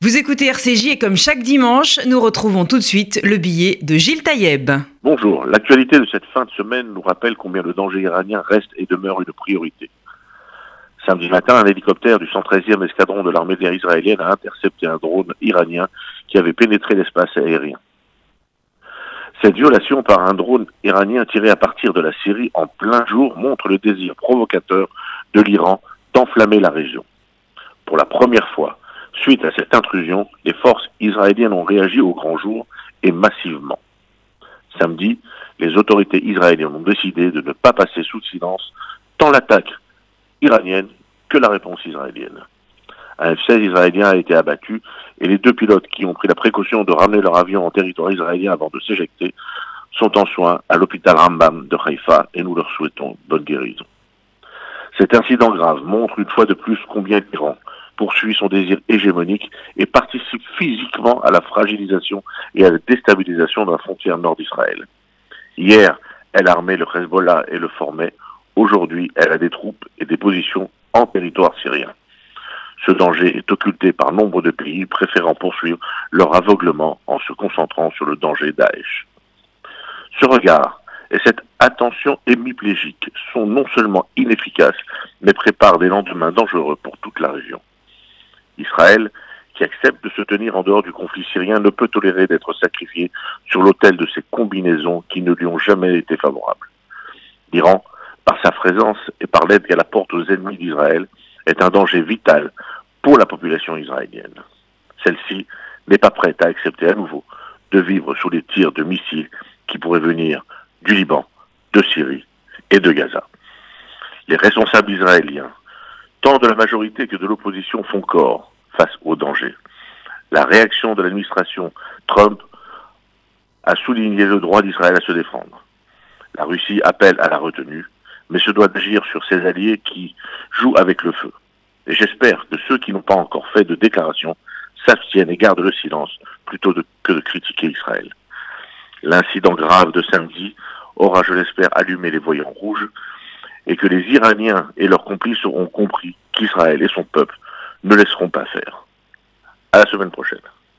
Vous écoutez RCJ et comme chaque dimanche, nous retrouvons tout de suite le billet de Gilles Taïeb. Bonjour, l'actualité de cette fin de semaine nous rappelle combien le danger iranien reste et demeure une priorité. Samedi matin, un hélicoptère du 113e escadron de l'armée d'air israélienne a intercepté un drone iranien qui avait pénétré l'espace aérien. Cette violation par un drone iranien tiré à partir de la Syrie en plein jour montre le désir provocateur de l'Iran d'enflammer la région. Pour la première fois, Suite à cette intrusion, les forces israéliennes ont réagi au grand jour et massivement. Samedi, les autorités israéliennes ont décidé de ne pas passer sous silence tant l'attaque iranienne que la réponse israélienne. Un F-16 israélien a été abattu et les deux pilotes qui ont pris la précaution de ramener leur avion en territoire israélien avant de s'éjecter sont en soins à l'hôpital Rambam de Haïfa et nous leur souhaitons bonne guérison. Cet incident grave montre une fois de plus combien l'Iran poursuit son désir hégémonique et participe physiquement à la fragilisation et à la déstabilisation de la frontière nord d'Israël. Hier, elle armait le Hezbollah et le formait. Aujourd'hui, elle a des troupes et des positions en territoire syrien. Ce danger est occulté par nombre de pays préférant poursuivre leur aveuglement en se concentrant sur le danger Daesh. Ce regard et cette attention hémiplégique sont non seulement inefficaces, mais préparent des lendemains dangereux pour toute la région. Israël, qui accepte de se tenir en dehors du conflit syrien, ne peut tolérer d'être sacrifié sur l'autel de ces combinaisons qui ne lui ont jamais été favorables. L'Iran, par sa présence et par l'aide qu'elle apporte aux ennemis d'Israël, est un danger vital pour la population israélienne. Celle-ci n'est pas prête à accepter à nouveau de vivre sous les tirs de missiles qui pourraient venir du Liban, de Syrie et de Gaza. Les responsables israéliens tant de la majorité que de l'opposition font corps face au danger. La réaction de l'administration Trump a souligné le droit d'Israël à se défendre. La Russie appelle à la retenue, mais se doit d'agir sur ses alliés qui jouent avec le feu. Et j'espère que ceux qui n'ont pas encore fait de déclaration s'abstiennent et gardent le silence plutôt que de critiquer Israël. L'incident grave de samedi aura, je l'espère, allumé les voyants rouges et que les Iraniens et leurs complices auront compris qu'Israël et son peuple ne laisseront pas faire. À la semaine prochaine.